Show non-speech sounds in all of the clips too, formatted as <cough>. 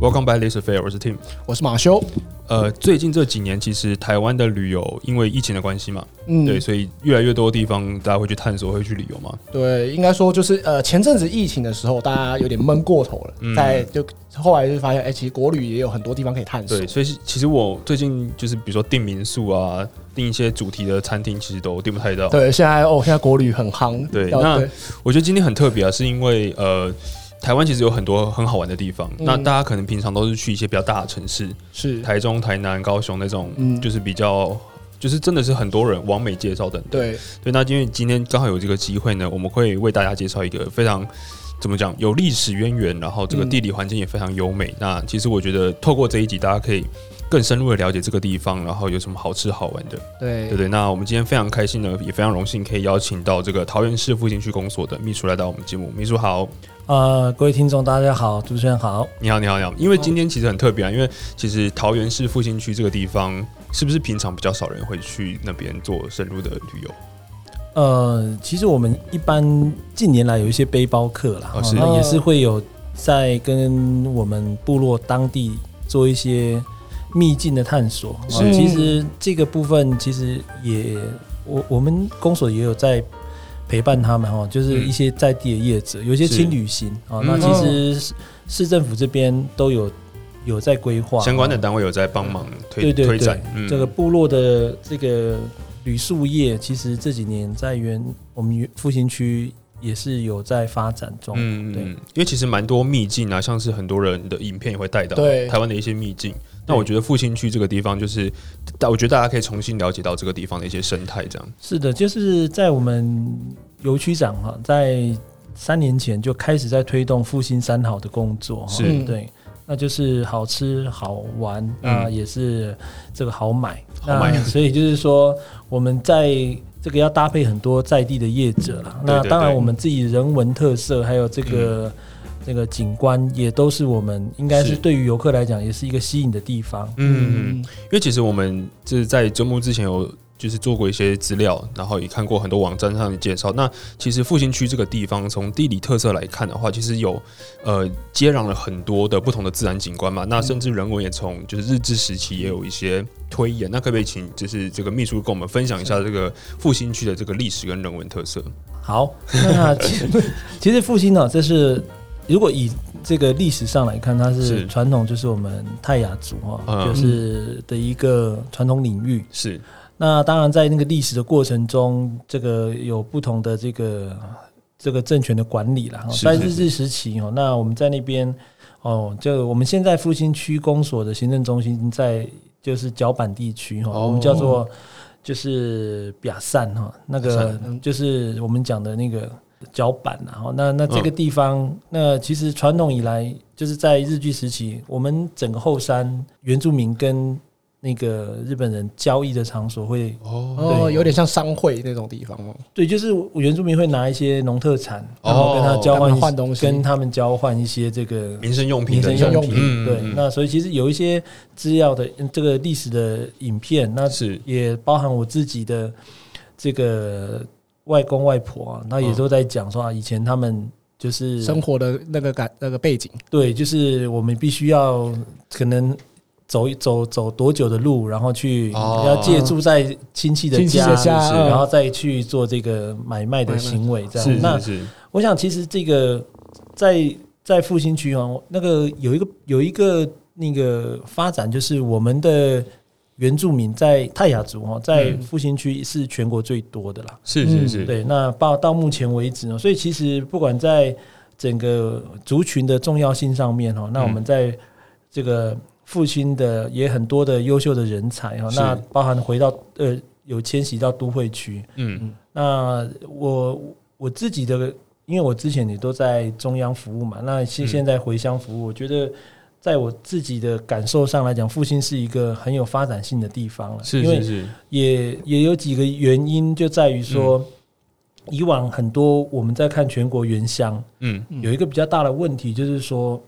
Welcome back, this is Fair，我是 Tim。我是马修。呃，最近这几年，其实台湾的旅游因为疫情的关系嘛，嗯，对，所以越来越多地方大家会去探索，会去旅游嘛。对，应该说就是呃，前阵子疫情的时候，大家有点闷过头了，嗯在就后来就发现，哎，其实国旅也有很多地方可以探索。对，所以其实我最近就是比如说订民宿啊，订一些主题的餐厅，其实都订不太到。对，现在哦，现在国旅很夯。对，那我觉得今天很特别啊，是因为呃。台湾其实有很多很好玩的地方，那大家可能平常都是去一些比较大的城市，是。台中、台南、高雄那种，就是比较，就是真的是很多人往美介绍的。对。对，那因为今天刚好有这个机会呢，我们会为大家介绍一个非常怎么讲有历史渊源，然后这个地理环境也非常优美。那其实我觉得透过这一集，大家可以更深入的了解这个地方，然后有什么好吃好玩的。对对对，那我们今天非常开心呢，也非常荣幸可以邀请到这个桃园市复兴区公所的秘书来到我们节目。秘书好。呃，各位听众，大家好，主持人好，你好，你好，你好。因为今天其实很特别啊，因为其实桃园市复兴区这个地方，是不是平常比较少人会去那边做深入的旅游？呃，其实我们一般近年来有一些背包客啦，是也是会有在跟我们部落当地做一些秘境的探索。是，其实这个部分其实也，我我们公所也有在。陪伴他们哈，就是一些在地的业者，有一些轻旅行啊。那其实市政府这边都有有在规划，相关的单位有在帮忙推推展。这个部落的这个旅宿业，其实这几年在原我们复兴区也是有在发展中。嗯，对，因为其实蛮多秘境啊，像是很多人的影片也会带到台湾的一些秘境。那我觉得复兴区这个地方，就是但我觉得大家可以重新了解到这个地方的一些生态，这样。是的，就是在我们游区长哈，在三年前就开始在推动复兴三好的工作，是。对，那就是好吃好玩啊，也是这个好买，好买，所以就是说我们在这个要搭配很多在地的业者了，那当然我们自己人文特色还有这个。这个景观也都是我们应该是对于游客来讲也是一个吸引的地方。嗯，因为其实我们就是在周末之前有就是做过一些资料，然后也看过很多网站上的介绍。那其实复兴区这个地方从地理特色来看的话，其实有呃接壤了很多的不同的自然景观嘛。那甚至人文也从就是日治时期也有一些推演。那可不可以请就是这个秘书跟我们分享一下这个复兴区的这个历史跟人文特色？好，那其实 <laughs> 复兴呢，这是。如果以这个历史上来看，它是传统，就是我们泰雅族哈，就是的一个传统领域。是那当然，在那个历史的过程中，这个有不同的这个这个政权的管理了。在日治时期哦，那我们在那边哦，就我们现在复兴区公所的行政中心在就是脚板地区哈，我们叫做就是比亚善哈，那个就是我们讲的那个。脚板，然后那那这个地方，那其实传统以来就是在日据时期，我们整个后山原住民跟那个日本人交易的场所会哦，有点像商会那种地方哦。对，就是原住民会拿一些农特产，然后跟他交换换东西，跟他们交换一些这个民生用品、民生用品。对，那所以其实有一些资料的这个历史的影片，那是也包含我自己的这个。外公外婆啊，那也都在讲说啊，以前他们就是生活的那个感那个背景，对，就是我们必须要可能走一走走多久的路，然后去要借住在亲戚的家，然后再去做这个买卖的行为，这样。那我想，其实这个在在复兴区啊，那个有一个有一个那个发展，就是我们的。原住民在泰雅族哈，在复兴区是全国最多的啦。是是是，对。那到到目前为止呢，所以其实不管在整个族群的重要性上面哈，那我们在这个复兴的也很多的优秀的人才哈，那包含回到呃有迁徙到都会区。嗯嗯。那我我自己的，因为我之前也都在中央服务嘛，那现现在回乡服务，我觉得。在我自己的感受上来讲，复兴是一个很有发展性的地方了。是是是，也也有几个原因，就在于说，以往很多我们在看全国原乡，嗯，有一个比较大的问题，就是说，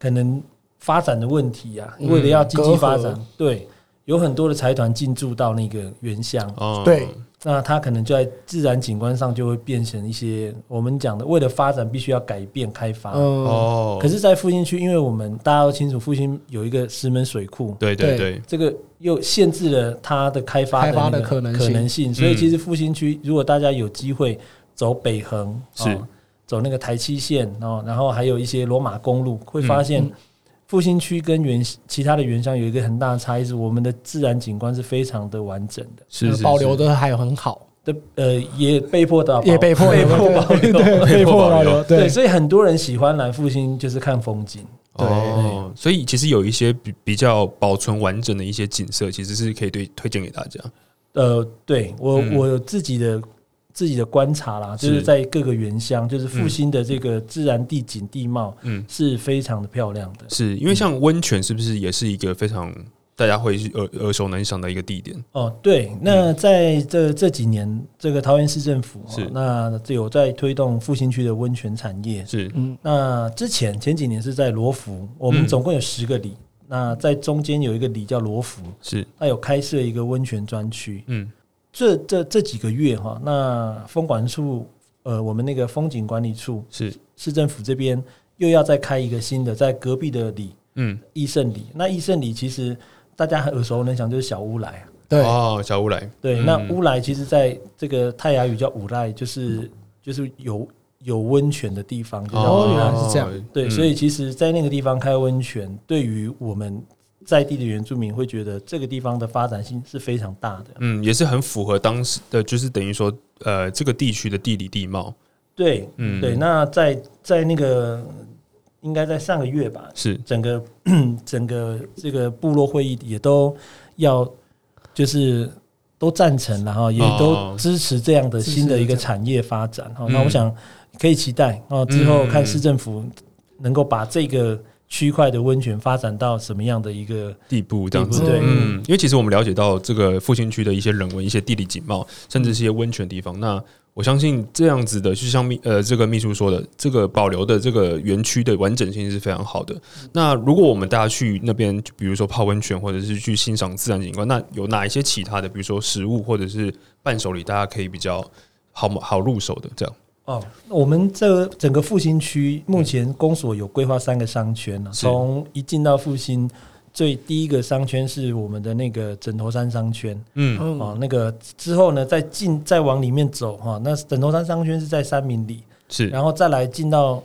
可能发展的问题啊，为了要经济发展，对，有很多的财团进驻到那个原乡，哦，对。那它可能就在自然景观上就会变成一些我们讲的，为了发展必须要改变开发。嗯，哦，可是，在复兴区，因为我们大家都清楚，复兴有一个石门水库，对对这个又限制了它的开发开发的可能性。可能性。所以，其实复兴区如果大家有机会走北横，是。哦走那个台七线哦，然后还有一些罗马公路，会发现嗯复兴区跟原其他的原乡有一个很大的差异，是我们的自然景观是非常的完整的。是是保留的还有很好，的呃，也被迫的也被迫 <laughs> <laughs> 被迫保留。被迫保留，对，所以很多人喜欢来复兴，就是看风景。哦，所以其实有一些比比较保存完整的一些景色，其实是可以对推荐给大家。呃，对我、嗯我有自己的自己的观察啦，就是是在各个原乡，就是复兴的这个自然地景地貌嗯，是非常的漂亮的。是因为像温泉是不是也是一个非常大家会耳耳熟能详的一个地点？哦，对，那在这这几年，这个桃园市政府、是。哦、那这有在推动复兴区的温泉产业。是。嗯，那之前前几年是在罗浮，我们嗯。总共有十个里，那在中间有一个里叫罗浮，是，它有开设一个温泉专区。嗯这这这几个月哈，那风管处呃，我们那个风景管理处是，市政府这边又要再开一个新的，在隔壁的里嗯，益盛里。那益盛里其实大家很耳熟能详，就是小乌来。对，哦，小乌来，对，嗯。那乌来其实在这个泰雅语叫乌来，就是就是有有温泉的地方，就叫哦。原来是这样。对，嗯。所以其实，在那个地方开温泉，对于我们在地的原住民会觉得这个地方的发展性是非常大的。嗯，也是很符合当时的，就是等于说，呃，这个地区的地理地貌，对，嗯，对，那在在那个应该在上个月吧，是。整个 <clears throat> 整个这个部落会议也都要就是都赞成然后也哦都支持这样的新的一个产业发展。哈、嗯那我想可以期待哦，之后嗯。看市政府能够把这个区块的温泉发展到什么样的一个地步这样子对嗯，因为其实我们了解到这个复兴区的一些人文、一些地理景貌，甚至是一些温泉地方。那我相信这样子的，就像秘呃这个秘书说的，这个保留的这个园区的完整性是非常好的。那如果我们大家去那边，比如说泡温泉，或者是去欣赏自然景观，那有哪一些其他的，比如说食物或者是伴手礼，大家可以比较好好入手的这样？哦，我们这整个复兴区目前公所有规划三个商圈呢、是。从一进到复兴，最第一个商圈是我们的那个枕头山商圈。嗯，嗯，哦，那个之后呢，再进再往里面走哈、那枕头山商圈是在三明里，是，然后再来进到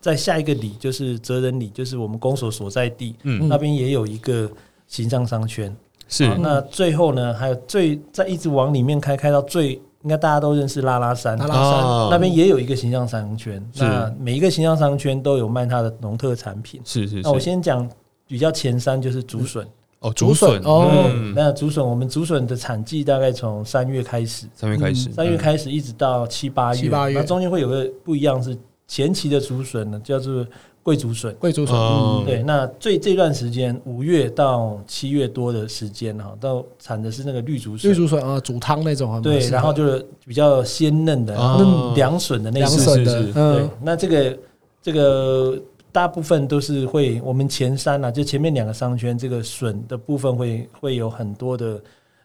在下一个里就是哲人里，就是我们公所所在地、嗯，那边也有一个形象商圈。是。好那最后呢，还有最再一直往里面开，开到最应该大家都认识拉拉山。拉。拉山。啊那边也有一个形象商圈，那每一个形象商圈都有卖它的农特产品。是是那我先讲比较前三就是竹笋，哦，竹笋。哦。嗯。那竹笋我们竹笋的产季大概从三月开始，三月开始，三月开始一直到七八月，七八月。那中间会有个不一样是前期的竹笋呢，叫做贵竹笋。贵竹笋，哦。嗯。对，那最这段时间五月到七月多的时间哈，到产的是那个绿竹笋。绿，竹笋啊，煮汤那种很对，然后就是比较鲜嫩的，然后哦。凉笋的那凉种。笋的是是是，对嗯，，那这个这个大部分都是会，我们前三啊，就前面两个商圈，这个笋的部分会会有很多的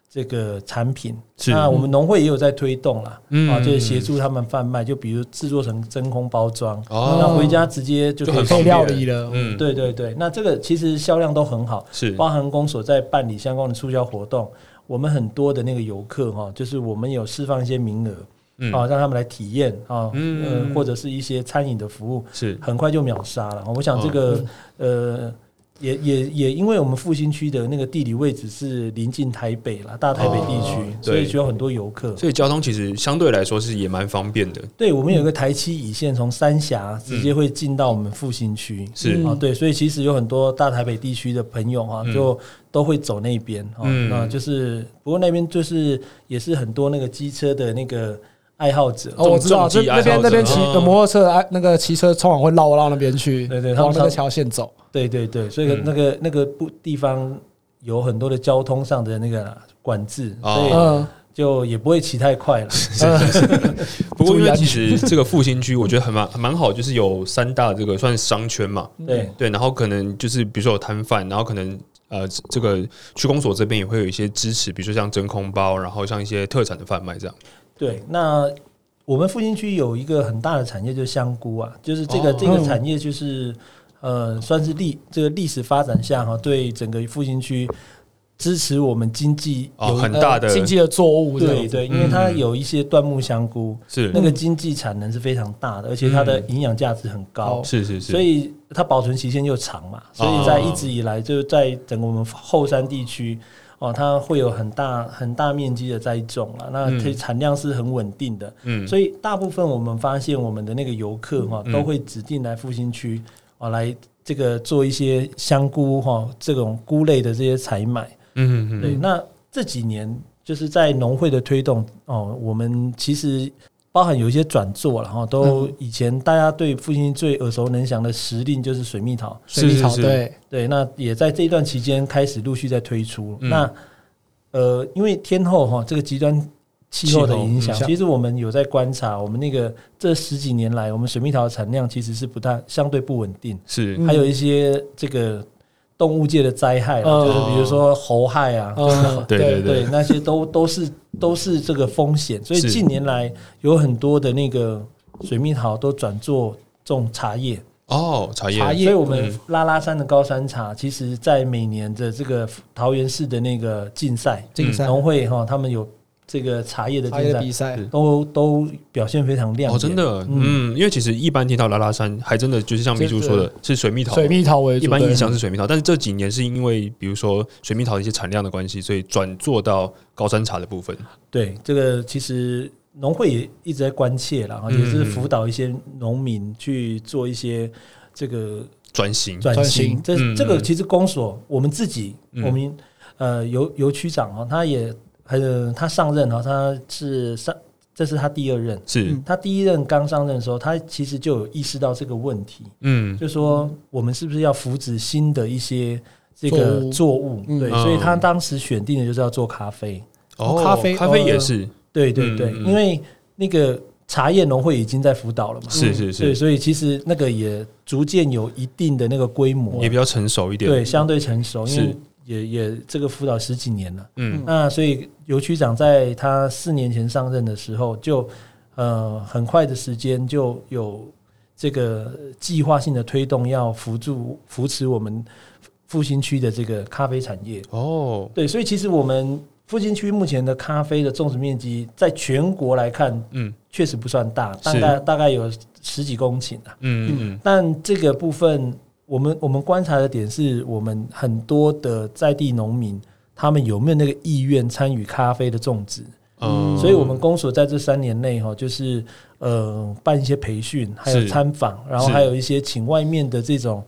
这个产品。是。那我们农会也有在推动啦，嗯。啊，就是协助他们贩卖，就比如制作成真空包装，哦。那回家直接就可以就料理了，嗯，对对对，那这个其实销量都很好，是。包含公所在办理相关的促销活动，我们很多的那个游客哈，就是我们有释放一些名额嗯。啊，让他们来体验啊，嗯。呃，或者是一些餐饮的服务，是。很快就秒杀了。我想这个呃，也也也因为我们复兴区的那个地理位置是临近台北啦，大台北地区哦，所以对就有很多游客。所以交通其实相对来说是也蛮方便的，对，我们有一个台七乙线从三峡直接会进到我们复兴区。是嗯啊，对，所以其实有很多大台北地区的朋友啊，嗯就都会走那边啊。嗯那就是，不过那边就是也是很多那个机车的那个爱好者。哦，我知道，重就那边那边骑哦摩托车，哎，那个骑车通常会绕到那边去，对对往那个常条线走。对对对，所以嗯那个、那个不地方有很多的交通上的那个管制，哦所以嗯，就也不会骑太快了。<laughs> 不过其实这个复兴区我觉得很蛮蛮好，就是有三大这个算是商圈嘛，对，对，然后可能就是比如说有摊贩，然后可能呃这个区公所这边也会有一些支持，比如说像真空包，然后像一些特产的贩卖这样。对，那我们复兴区有一个很大的产业就是香菇啊，就是这个、哦。这个产业就是呃算是历这个历史发展下哈，对整个复兴区支持我们经济哦有很大的呃经济的作物，对对，因为它嗯有一些椴木香菇，是。那个经济产能是非常大的，而且它的营养价值很高，是是是，所以它保存期限又长嘛，所以在一直以来就是在整个我们后山地区。哦，它会有很大很大面积的栽种啊，那嗯。它产量是很稳定的，嗯。所以大部分我们发现我们的那个游客哈、嗯。都会指定来复兴区啊来这个做一些香菇哈、这种菇类的这些采买。嗯嗯。对，那这几年就是在农会的推动哦，我们其实包含有一些转做了哈，都嗯。以前大家对复兴最耳熟能详的时令就是水蜜桃，水蜜桃是是。是对，对，那也在这一段期间开始陆续在推出。嗯。那呃，因为天后哈这个极端气候的影响其实我们有在观察，我们那个这十几年来，我们水蜜桃的产量其实是不大相对不稳定，是。嗯。还有一些这个动物界的灾害就是比如说猴害啊，<laughs> 嗯，对对。对，那些都都是都是这个风险，所以近年来有很多的那个水蜜桃都转做种茶叶，哦，茶叶。茶叶所以我们嗯。拉拉山的高山茶，其实在每年的这个桃园市的那个竞赛，竞赛。农会哈，他们有这个茶叶的茶竞赛，叶的比赛，都都表现非常亮眼。哦，真的，嗯，因为其实一般听到拉拉山，还真的就是像秘书说的，是水蜜桃，水蜜桃为主，一般印象是水蜜桃，但是这几年是因为比如说水蜜桃的一些产量的关系，所以转做到高山茶的部分。对这个其实农会也一直在关切啦，嗯也是辅导一些农民去做一些这个转型，转转型。这这个其实公所我们自己，嗯。我们呃邮邮区长啊，他也呃他上任哈，他是上这是他第二任。是，他第一任刚上任的时候，他其实就有意识到这个问题，嗯，就说我们是不是要扶植新的一些这作个物。作物？嗯。对，嗯。所以他当时选定的就是要做咖啡。哦，咖啡咖啡也呃是，对对对，嗯嗯因为那个茶叶农会已经在辅导了嘛，是是对，是，所以其实那个也逐渐有一定的那个规模。也，比较成熟一点。对，相对成熟，因为是也也这个辅导十几年了。嗯那所以尤区长在他四年前上任的时候，就呃很快的时间就有这个计划性的推动，要扶助扶持我们复兴区的这个咖啡产业。哦，对，所以其实我们复兴区目前的咖啡的种植面积，在全国来看，嗯确实不算大，大概大概有十几公顷啊。嗯嗯但这个部分，我们我们观察的点是我们很多的在地农民，他们有没有那个意愿参与咖啡的种植？嗯，所以，我们公所在这三年内哈，就是呃办一些培训，还有参访，然后还有一些请外面的这种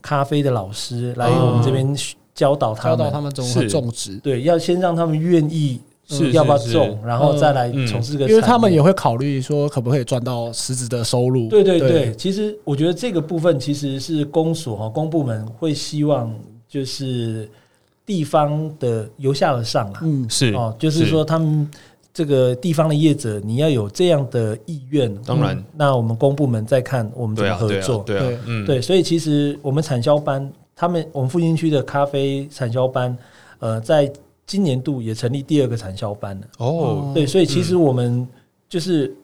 咖啡的老师来我们这边教导他们。教导他们怎么是。种植，对，要先让他们愿意是要不要种，然后再来嗯从事这个因为他们也会考虑说可不可以赚到实质的收入。对对对，其实我觉得这个部分其实是公所哈公部门会希望就是地方的由下而上啊，嗯，是哦，就是说他们这个地方的业者，你要有这样的意愿，当然。嗯那我们公部门再看我们怎对啊对啊么合作。对对。啊，嗯。对，所以其实我们产销班，他们我们复兴区的咖啡产销班，呃，在今年度也成立第二个产销班了。哦对，所以其实我们就是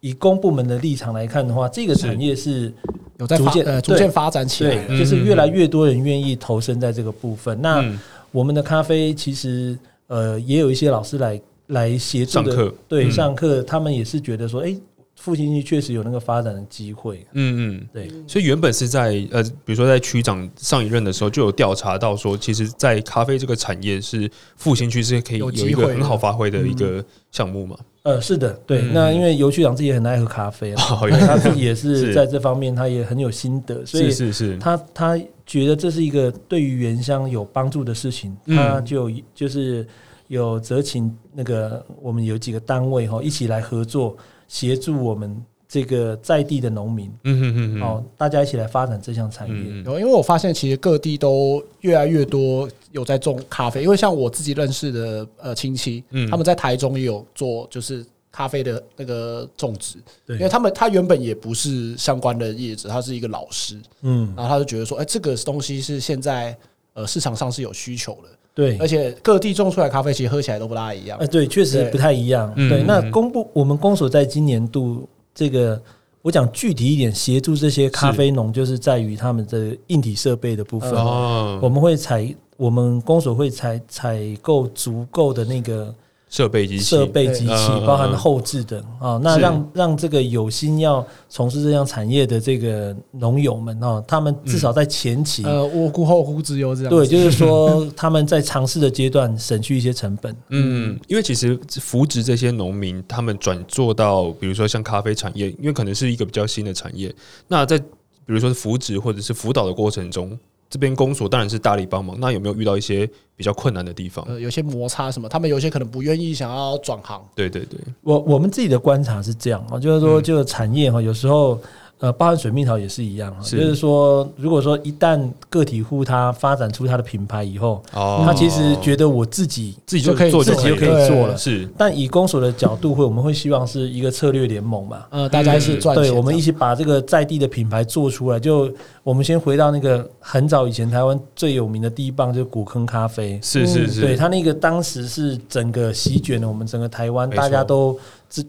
以公部门的立场来看的话，这个产业是有在逐渐呃逐渐发展起来对。，就是越来越多人愿意投身在这个部分。那嗯我们的咖啡其实呃也有一些老师来来协助的，上课对嗯上课，他们也是觉得说，哎，复兴区确实有那个发展的机会。嗯嗯。对，所以原本是在呃，比如说在区长上一任的时候，就有调查到说，其实，在咖啡这个产业是复兴区是可以有一个很好发挥的一个项目嘛。呃，是的，对。嗯那因为尤区长自己也很爱喝咖啡啊，<laughs> 哦他自己也是是在这方面他也很有心得，所以是是是，他他觉得这是一个对于原乡有帮助的事情，嗯他就就是有责请那个我们有几个单位哈一起来合作，协助我们这个在地的农民。嗯哼哼哼，哦，大家一起来发展这项产业。嗯嗯，因为我发现其实各地都越来越多有在种咖啡，因为像我自己认识的呃亲戚，嗯。他们在台中也有做就是咖啡的那个种植，对。因为他们他原本也不是相关的业者，他是一个老师，嗯，然后他就觉得说，哎、这个东西是现在呃市场上是有需求的，对，而且各地种出来咖啡其实喝起来都不大一样哎，。对，确实不太一样。对，那公布我们公所在今年度这个，我讲具体一点，协助这些咖啡农，就是在于他们的硬体设备的部分。哦，我们会采，我们公所会采采购足够的那个设备机器设备机器包含后置的啊，那是让让这个有心要从事这项产业的这个农友们哦，他们至少在前期，呃，我顾后顾之忧这样子。对，<laughs> 就是说他们在尝试的阶段省去一些成本。嗯，因为其实扶植这些农民，他们转做到比如说像咖啡产业，因为可能是一个比较新的产业。那在比如说是扶植或者是辅导的过程中，这边公所当然是大力帮忙。那有没有遇到一些比较困难的地方？呃，有些摩擦什么，他们有些可能不愿意想要转行。对对对，我我们自己的观察是这样啊，就是说，这个产业哈，有时候呃，包含水蜜桃也是一样啊，是就是说，如果说一旦个体户他发展出他的品牌以后，哦他其实觉得我自己，自己就可以做自己就可以了做了是但以公所的角度会，我们会希望是一个策略联盟嘛。呃，大家一起赚钱对，我们一起把这个在地的品牌做出来。就我们先回到那个很早以前台湾最有名的第一棒，就是古坑咖啡。是是嗯是，对他那个当时是整个席卷了我们整个台湾，大家都只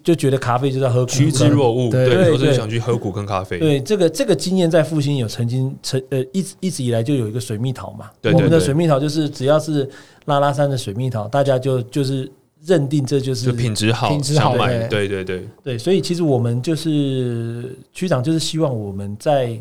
就觉得咖啡就是要喝古趋之。若鹜，对对，都是想去喝苦跟咖啡。对这个这个经验在复兴有曾经曾呃一直一直以来就有一个水蜜桃嘛，对我们的水蜜桃就是只要是拉拉山的水蜜桃，大家就就是认定这就是就品质好，品质好想买，对。对对对，对，所以其实我们就是区长，就是希望我们在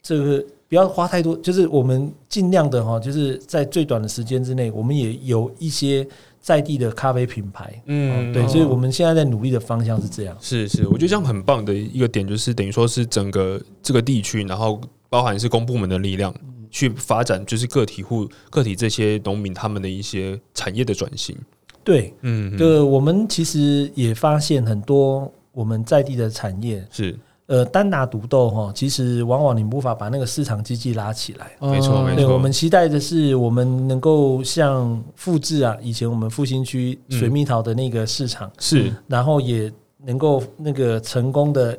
这个不要花太多，就是我们尽量的哈，就是在最短的时间之内，我们也有一些在地的咖啡品牌。嗯，对，哦所以我们现在在努力的方向是这样。是是，我觉得这样很棒的一个点，就是等于说是整个这个地区，然后包含是公部门的力量去发展，就是个体户、个体这些农民他们的一些产业的转型。对，嗯，对我们其实也发现很多我们在地的产业，是呃，单打独斗哈，其实往往你无法把那个市场经济拉起来。呃没错没错，我们期待的是，我们能够像复制啊，以前我们复兴区嗯。水蜜桃的那个市场，是，然后也能够那个成功的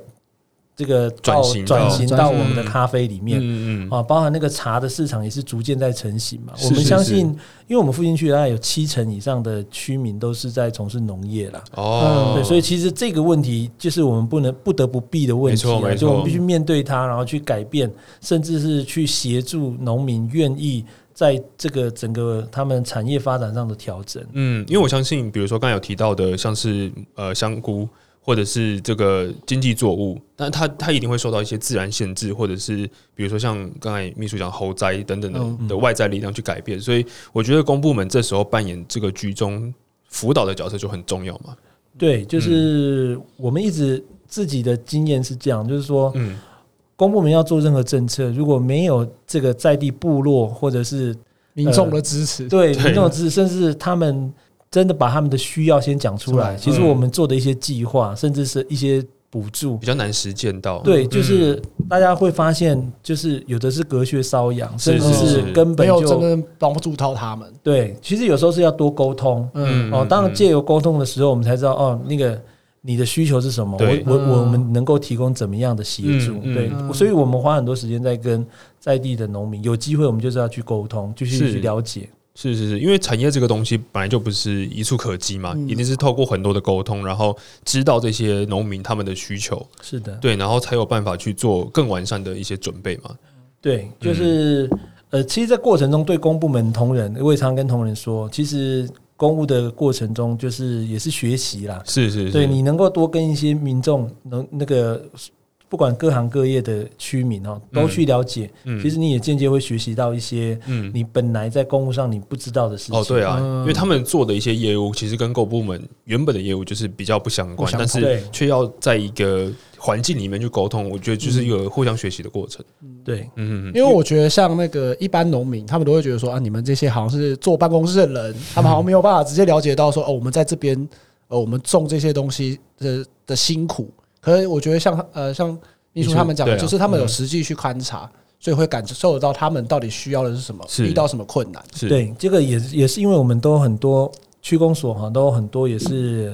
这个转型转型到我们的咖啡里面。嗯嗯啊，包含那个茶的市场也是逐渐在成型嘛。是我们相信，因为我们附近区大概有七成以上的居民都是在从事农业啦。哦，对，所以其实这个问题就是我们不能不得不避的问题、啊，没错没错就我们必须面对它，然后去改变，甚至是去协助农民愿意在这个整个他们产业发展上的调整。嗯，因为我相信，比如说刚才有提到的，像是呃香菇或者是这个经济作物，但它它一定会受到一些自然限制，或者是比如说像刚才秘书讲猴灾等等的、外在力量去改变，所以我觉得公部门这时候扮演这个居中辅导的角色就很重要嘛。对，就是我们一直自己的经验是这样，就是说，嗯，公部门要做任何政策，如果没有这个在地部落或者是民众的支持。对对民众的支持，甚至他们真的把他们的需要先讲出来。嗯其实我们做的一些计划，甚至是一些补助比，较难实践到。对，嗯就是大家会发现，就是有的是隔靴搔痒，甚至是根本没有真就正帮助到他们。对。其实有时候是要多沟通嗯，哦。当然，借由沟通的时候，我们才知道哦，那个。你的需求是什么？我我嗯我们能够提供怎么样的协助？嗯嗯对，嗯所以我们花很多时间在跟在地的农民，有机会我们就是要去沟通，继续是去了解。是是是，因为产业这个东西本来就不是一触可及嘛，嗯一定是透过很多的沟通，然后知道这些农民他们的需求，是的，对，然后才有办法去做更完善的一些准备嘛。对，就是、呃，其实，在过程中对公部门同仁，我也常跟同仁说，其实公务的过程中，就是也是学习啦。是是是，对你能够多跟一些民众，能那个不管各行各业的居民哦，都去了解，嗯其实你也间接会学习到一些嗯。你本来在公务上你不知道的事情。哦，对啊，嗯因为他们做的一些业务，其实跟购部门原本的业务就是比较不相关，但是却要在一个环境里面去沟通，我觉得就是一个互相学习的过程。对嗯，因为我觉得像那个一般农民，他们都会觉得说啊，你们这些好像是坐办公室的人，他们好像没有办法直接了解到说哦，我们在这边呃，我们种这些东西的的辛苦。可是我觉得像呃像秘书他们讲的，就是他们有嗯。实际去勘察，所以会感受得到他们到底需要的是什么，遇到什么困难。对，这个也也是因为我们都很多区公所哈，都很多也是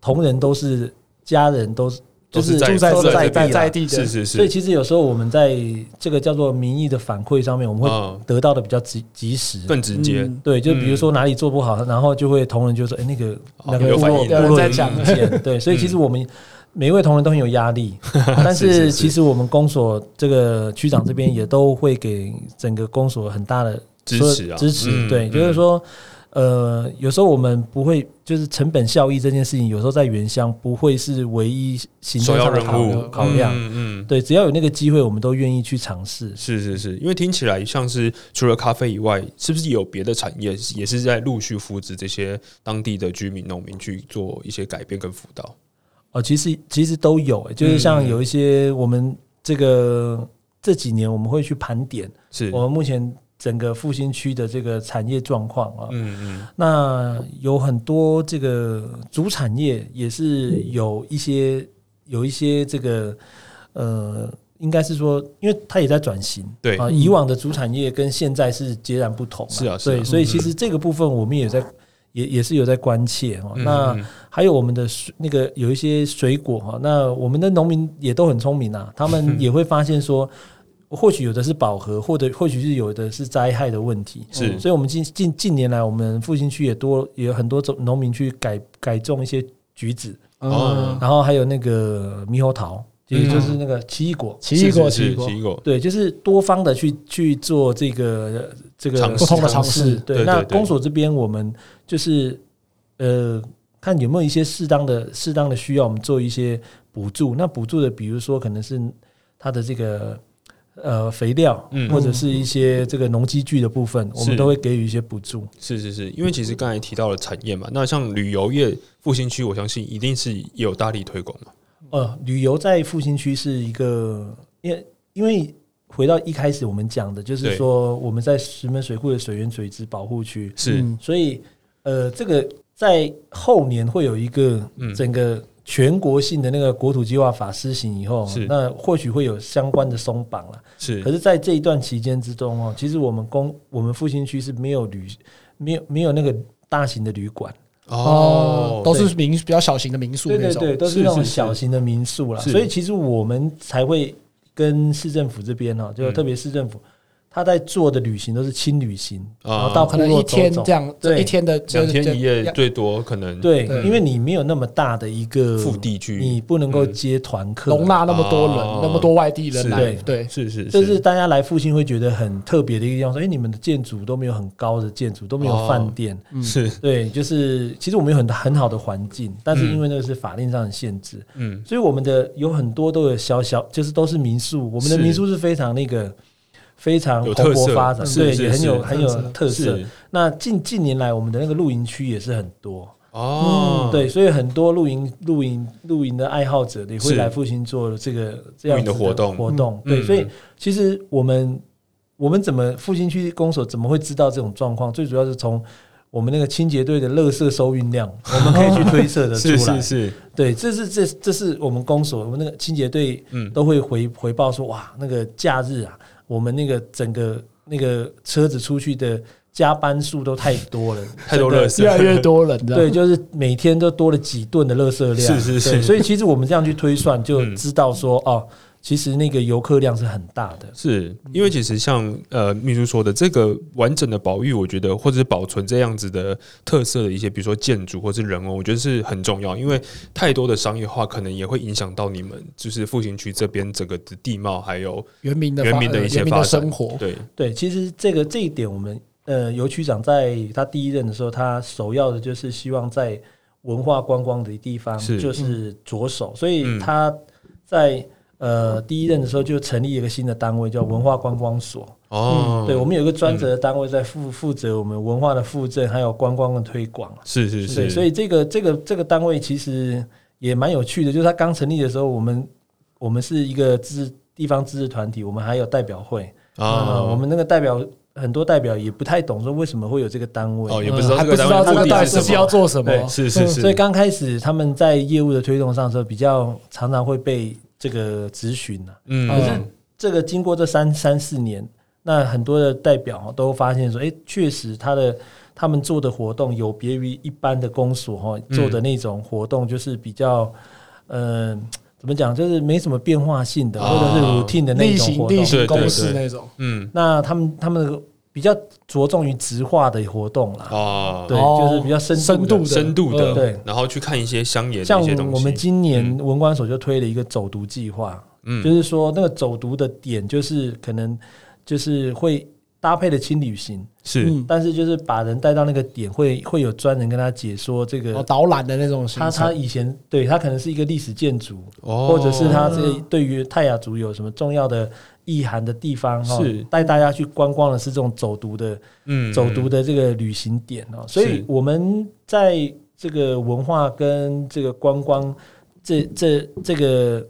同仁，都是家人，都是就是住在都在在地在地的，是是是，所以其实有时候我们在这个叫做民意的反馈上面，我们会嗯得到的比较及及时。更直接。嗯。对，就比如说哪里做不好，然后就会同仁就说：“哎，那个哦那个部落有反应。有人部落有在讲。意见。”对，所以其实我们每一位同仁都很有压力，<laughs> 但是其实我们公所这个区长这边也都会给整个公所很大的支持啊支持。嗯对，嗯就是说。呃，有时候我们不会，就是成本效益这件事情，有时候在原乡不会是唯一行政上的考考量。嗯嗯，对，只要有那个机会，我们都愿意去尝试。是是是，因为听起来像是除了咖啡以外，是不是有别的产业也是在陆续扶植这些当地的居民、农民去做一些改变跟辅导？哦，其实其实都有、欸就是像有一些我们这个这几年我们会去盘点是，我们目前整个复兴区的这个产业状况啊。嗯嗯，那有很多这个主产业也是有一些有一些这个呃，应该是说，因为它也在转型，对啊，以往的主产业跟现在是截然不同、是啊对，所以嗯其实这个部分我们也在也也是有在关切哦。嗯那嗯。还有我们的水那个有一些水果哈，那我们的农民也都很聪明啊，<laughs> 他们也会发现说，或许有的是饱和，或者或许是有的是灾害的问题，是。所以我们近近近年来，我们复兴区也多也有很多种农民去改改种一些橘子，哦。嗯，然后还有那个猕猴桃，也就是那个奇异果。奇异果，奇异果。奇，异果，对，就是多方的去去做这个这个不同的尝试。对，那公所这边我们就是呃，看有没有一些适当的适当的需要，我们做一些补助。那补助的，比如说可能是它的这个呃肥料，嗯或者是一些这个农机具的部分，我们都会给予一些补助。是是是，因为其实刚才提到了产业嘛，那像旅游业复兴区，我相信一定是也有大力推广嘛。呃，旅游在复兴区是一个，因为因为回到一开始我们讲的，就是说我们在石门水库的水源水质保护区，是，嗯所以呃，这个在后年会有一个嗯。整个全国性的那个国土计划法施行以后是，那或许会有相关的松绑了。是。可是，在这一段期间之中哦，其实我们公我们复兴区是没有旅没有没有那个大型的旅馆，哦，都是民比较小型的民宿那种，对对对，都是是那种小型的民宿啦。是。所以其实我们才会跟市政府这边哦，就嗯。特别市政府。他在做的旅行都是轻旅行，啊。然后到可能一天这样，对。一天的两天一夜最多可能对，因为你没有那么大的一个腹地去你不能够嗯接团客，容纳那么多人哦，那么多外地人来，对对，是是这是大家来复兴会觉得很特别的一个地方。说，哎，你们的建筑都没有很高的建筑，都没有哦饭店，嗯。是对，就是其实我们有很很好的环境，但是因为那个是法令上的限制，嗯。所以我们的有很多都有小小，就是都是民宿。我们的民宿是非常那个非常蓬勃发展，对，是是也很有很有特色。那近近年来，我们的那个露营区也是很多，哦，对，所以很多露营、露营、露营的爱好者也会来复兴做这个这样子的活动。活动，嗯对，所以嗯其实我们我们怎么复兴区公所怎么会知道这种状况？最主要是从我们那个清洁队的垃圾收运量，<laughs> 我们可以去推测的出是来。是是，对，这是这这是我们公所，我们那个清洁队嗯。都会回回报说，哇，那个假日啊，我们那个整个那个车子出去的加班数都太多了，<laughs> 太多垃圾。越来越多了，对，就是每天都多了几吨的垃圾量，是是是。所以其实我们这样去推算，就嗯。知道说，哦，其实那个游客量是很大的。是因为其实像呃秘书说的，这个完整的保育，我觉得或者是保存这样子的特色的一些，比如说建筑或是人文，我觉得是很重要。因为太多的商业化，可能也会影响到你们就是复兴区这边整个的地貌，还有原民的发原民的一些生活，对。对，其实这个这一点，我们呃尤区长在他第一任的时候，他首要的就是希望在文化观光的地方就是着手，所以嗯。他在呃第一任的时候就成立一个新的单位，叫文化观光所。哦，对，我们有一个专责的单位在负负责我们文化的附赠，还有观光的推广。是是对，是，所以这个这个这个单位其实也蛮有趣的，就是它刚成立的时候，我们我们是一个自地方自治团体，我们还有代表会啊、啊，我们那个代表很多代表也不太懂说为什么会有这个单位。哦也不知道这个单位不知道这个目的是什到底是要，做什么，是是是，所以刚开始他们在业务的推动上的时候，比较常常会被这个咨询呢。嗯可是这个经过这三三四年，那很多的代表都发现说，哎，确实他的他们做的活动有别于一般的公所哈嗯做的那种活动，就是比较呃怎么讲，就是没什么变化性的，啊或者是 routine 的那种活动。行公对对对式那种。嗯那他们他们比较着重于直化的活动啦，啊，对，哦。就是比较深深度。深度的，嗯对。然后去看一些乡野的像一些东西。我们今年文管所就推了一个走读计划，嗯。就是说那个走读的点就是可能就是会搭配的轻旅行，是。嗯，但是就是把人带到那个点，会会有专人跟他解说这哦，个。导览的那种他他。以前对他可能是一个历史建筑，哦。或者是他这对于泰雅族有什么重要的意涵的地方哈是，带大家去观光的是这种走读的嗯走读的这个旅行点哦，所以我们在这个文化跟这个观光这这这个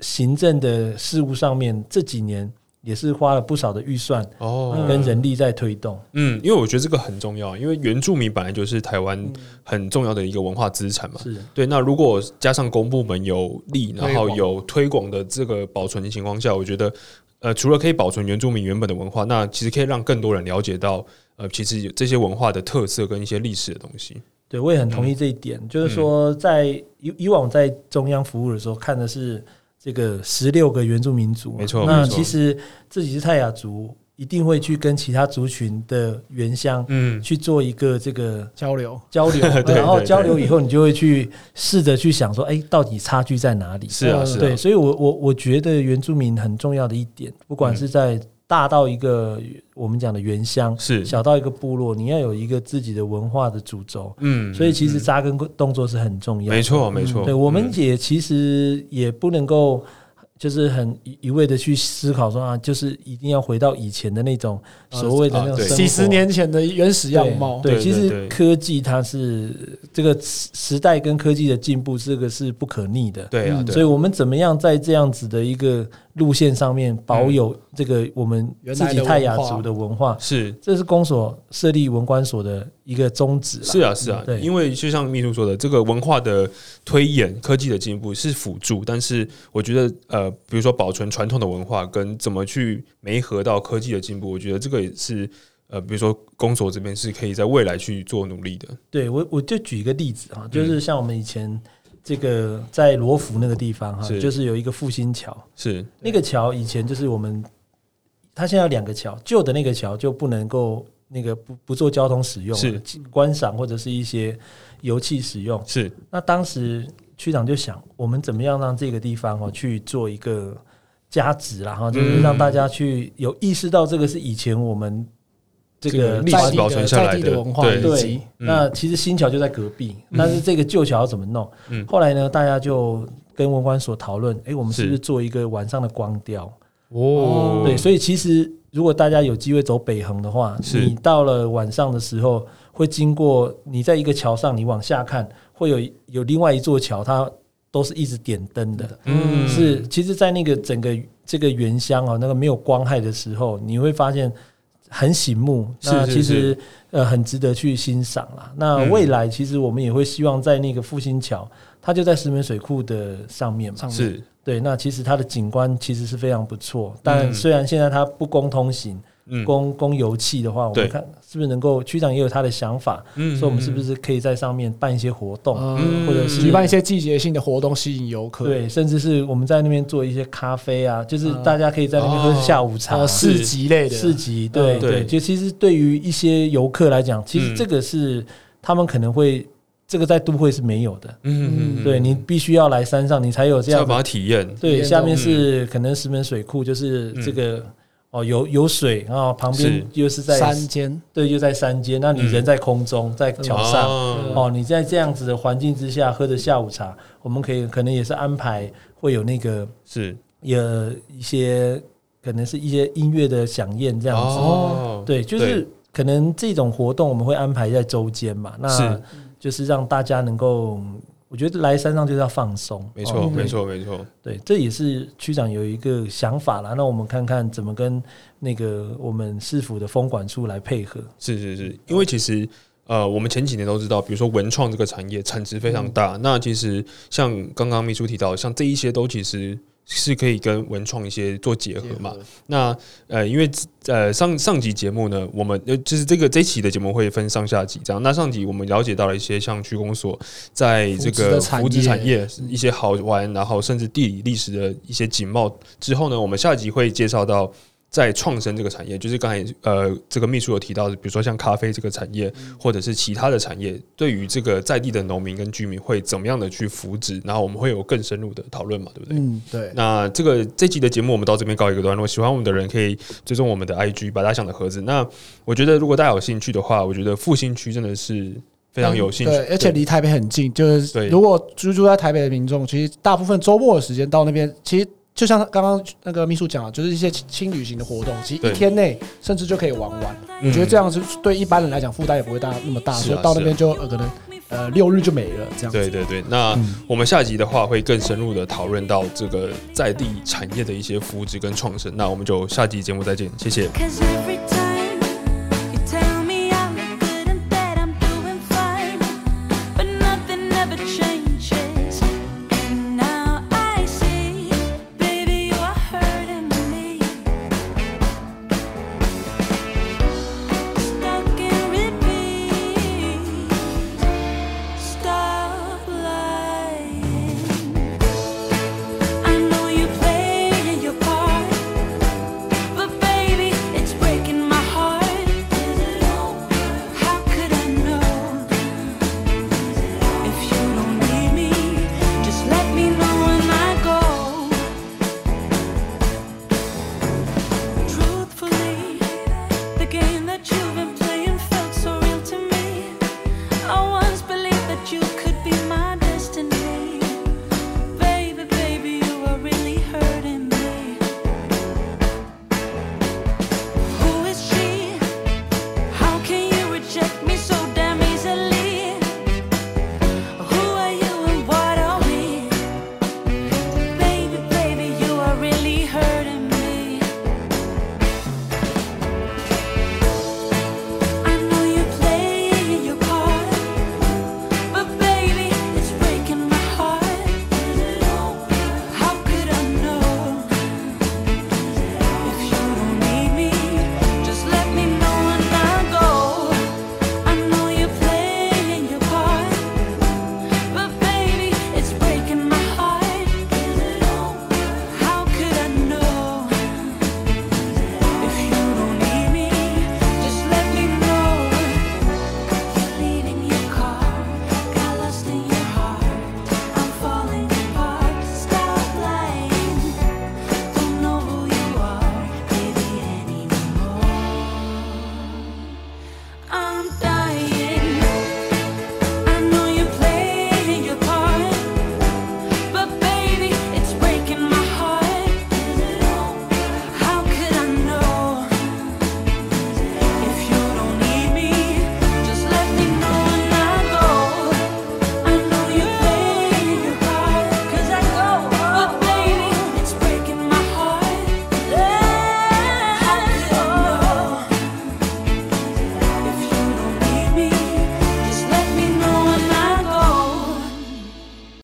行政的事务上面，这几年也是花了不少的预算哦跟人力在推动。嗯，因为我觉得这个很重要，因为原住民本来就是台湾很重要的一个文化资产嘛。是对，那如果加上公部门有力，然后有推广的这个保存的情况下，我觉得，呃，除了可以保存原住民原本的文化，那其实可以让更多人了解到，呃，其实有这些文化的特色跟一些历史的东西。对，我也很同意这一点。就是说，在以以往在中央服务的时候，看的是这个十六个原住民族，没错那其实自己是泰雅族，一定会去跟其他族群的原乡嗯，去做一个这个交流，交流，<laughs> 然后交流以后，你就会去试着去想说，哎，到底差距在哪里？是啊，嗯是啊，对，所以我我我觉得原住民很重要的一点，不管是在大到一个我们讲的原乡，是，小到一个部落，你要有一个自己的文化的主轴。嗯，所以其实嗯扎根动作是很重要的。没错，没错，对，我们嗯也其实也不能够。就是很一一味的去思考说啊，就是一定要回到以前的那种所谓的那种几十年前的原始样貌。对，对其实科技它是这个时时代跟科技的进步，这个是不可逆的。对啊，嗯对啊，所以我们怎么样在这样子的一个路线上面保有这个我们自己泰雅族的文化？是这是公所设立文官所的一个宗旨。是啊，是啊，对因为就像秘书说的，这个文化的推演、科技的进步是辅助，但是我觉得，呃，比如说保存传统的文化跟怎么去媒合到科技的进步，我觉得这个也是，呃，比如说公所这边是可以在未来去做努力的。对我我就举一个例子哈，嗯就是像我们以前这个在罗浮那个地方哈，就是有一个复兴桥，是，那个桥以前就是我们，它现在有两个桥，旧的那个桥就不能够那个不不做交通使用，是。观赏或者是一些油气使用。是，那当时区长就想，我们怎么样让这个地方哦去做一个加值啦哈，就是让大家去有意识到这个是以前我们这个历史保存下来的文化以及，嗯那其实新桥就在隔壁，但是这个旧桥要怎么弄？嗯后来呢，大家就跟文管所讨论，哎，我们是不是是做一个晚上的光雕？哦对，所以其实如果大家有机会走北横的话，你到了晚上的时候，会经过你在一个桥上，你往下看，会有有另外一座桥，它都是一直点灯的。嗯是，其实，在那个整个这个原乡哦，那个没有光害的时候，你会发现很醒目。那其实呃很值得去欣赏啦。那嗯未来其实我们也会希望在那个复兴桥，它就在石门水库的上面嘛。是，对，那其实它的景观其实是非常不错，但嗯虽然现在它不公通行、嗯供供油气的话，我们看是不是能够区长也有他的想法，嗯说我们是不是可以在上面办一些活动，嗯或者是举办一些季节性的活动，吸引游客。对，甚至是我们在那边做一些咖啡啊，就是嗯大家可以在那边喝下午茶。呃，市集类的。市集，对嗯对，就其实对于一些游客来讲，其实嗯。这个是他们可能会，这个在都会是没有的。嗯对你必须要来山上，你才有这样的是要把它体验，对，下面是可能石门水库，就是这个哦，有有水然后旁边是。又是在山间，对，又在山间，那你人在空中，在桥上哦。哦，你在这样子的环境之下喝着下午茶，我们可以可能也是安排会有那个是。有一些可能是一些音乐的响宴这样子，哦，对，就是可能这种活动我们会安排在周间嘛，那就是让大家能够。我觉得来山上就是要放松，没错，哦没错，没错，对，这也是区长有一个想法啦。那我们看看怎么跟那个我们市府的风管处来配合。是是是，因为其实呃，我们前几年都知道，比如说文创这个产业产值非常大。那其实像刚刚秘书提到，像这一些都其实是可以跟文创一些做结合嘛合。那呃，因为呃上上集节目呢，我们呃就是这个这一期的节目会分上下集这样。那上集我们了解到了一些像区公所在这个扶植产业一些好玩，然后甚至地理历史的一些景貌之后呢，我们下集会介绍到。在创生这个产业，就是刚才呃，这个秘书有提到的，比如说像咖啡这个产业，或者是其他的产业，对于这个在地的农民跟居民会怎么样的去扶植，然后我们会有更深入的讨论嘛，对不对？嗯，对，那这个这集的节目我们到这边告一个段落，喜欢我们的人可以追踪我们的 IG 把大家想的盒子。那我觉得如果大家有兴趣的话，我觉得复兴区真的是非常有兴趣，对，而且离台北很近，就是如果居住在台北的民众，其实大部分周末的时间到那边，其实就像刚刚那个秘书讲的，就是一些轻旅行的活动，其实一天内甚至就可以玩完。嗯我觉得这样是对一般人来讲负担也不会大那么大，所以到那边就呃可能呃六日就没了这样子。对对对，那嗯我们下集的话会更深入的讨论到这个在地产业的一些扶植跟创生。那我们就下集节目再见，谢谢。Cause every time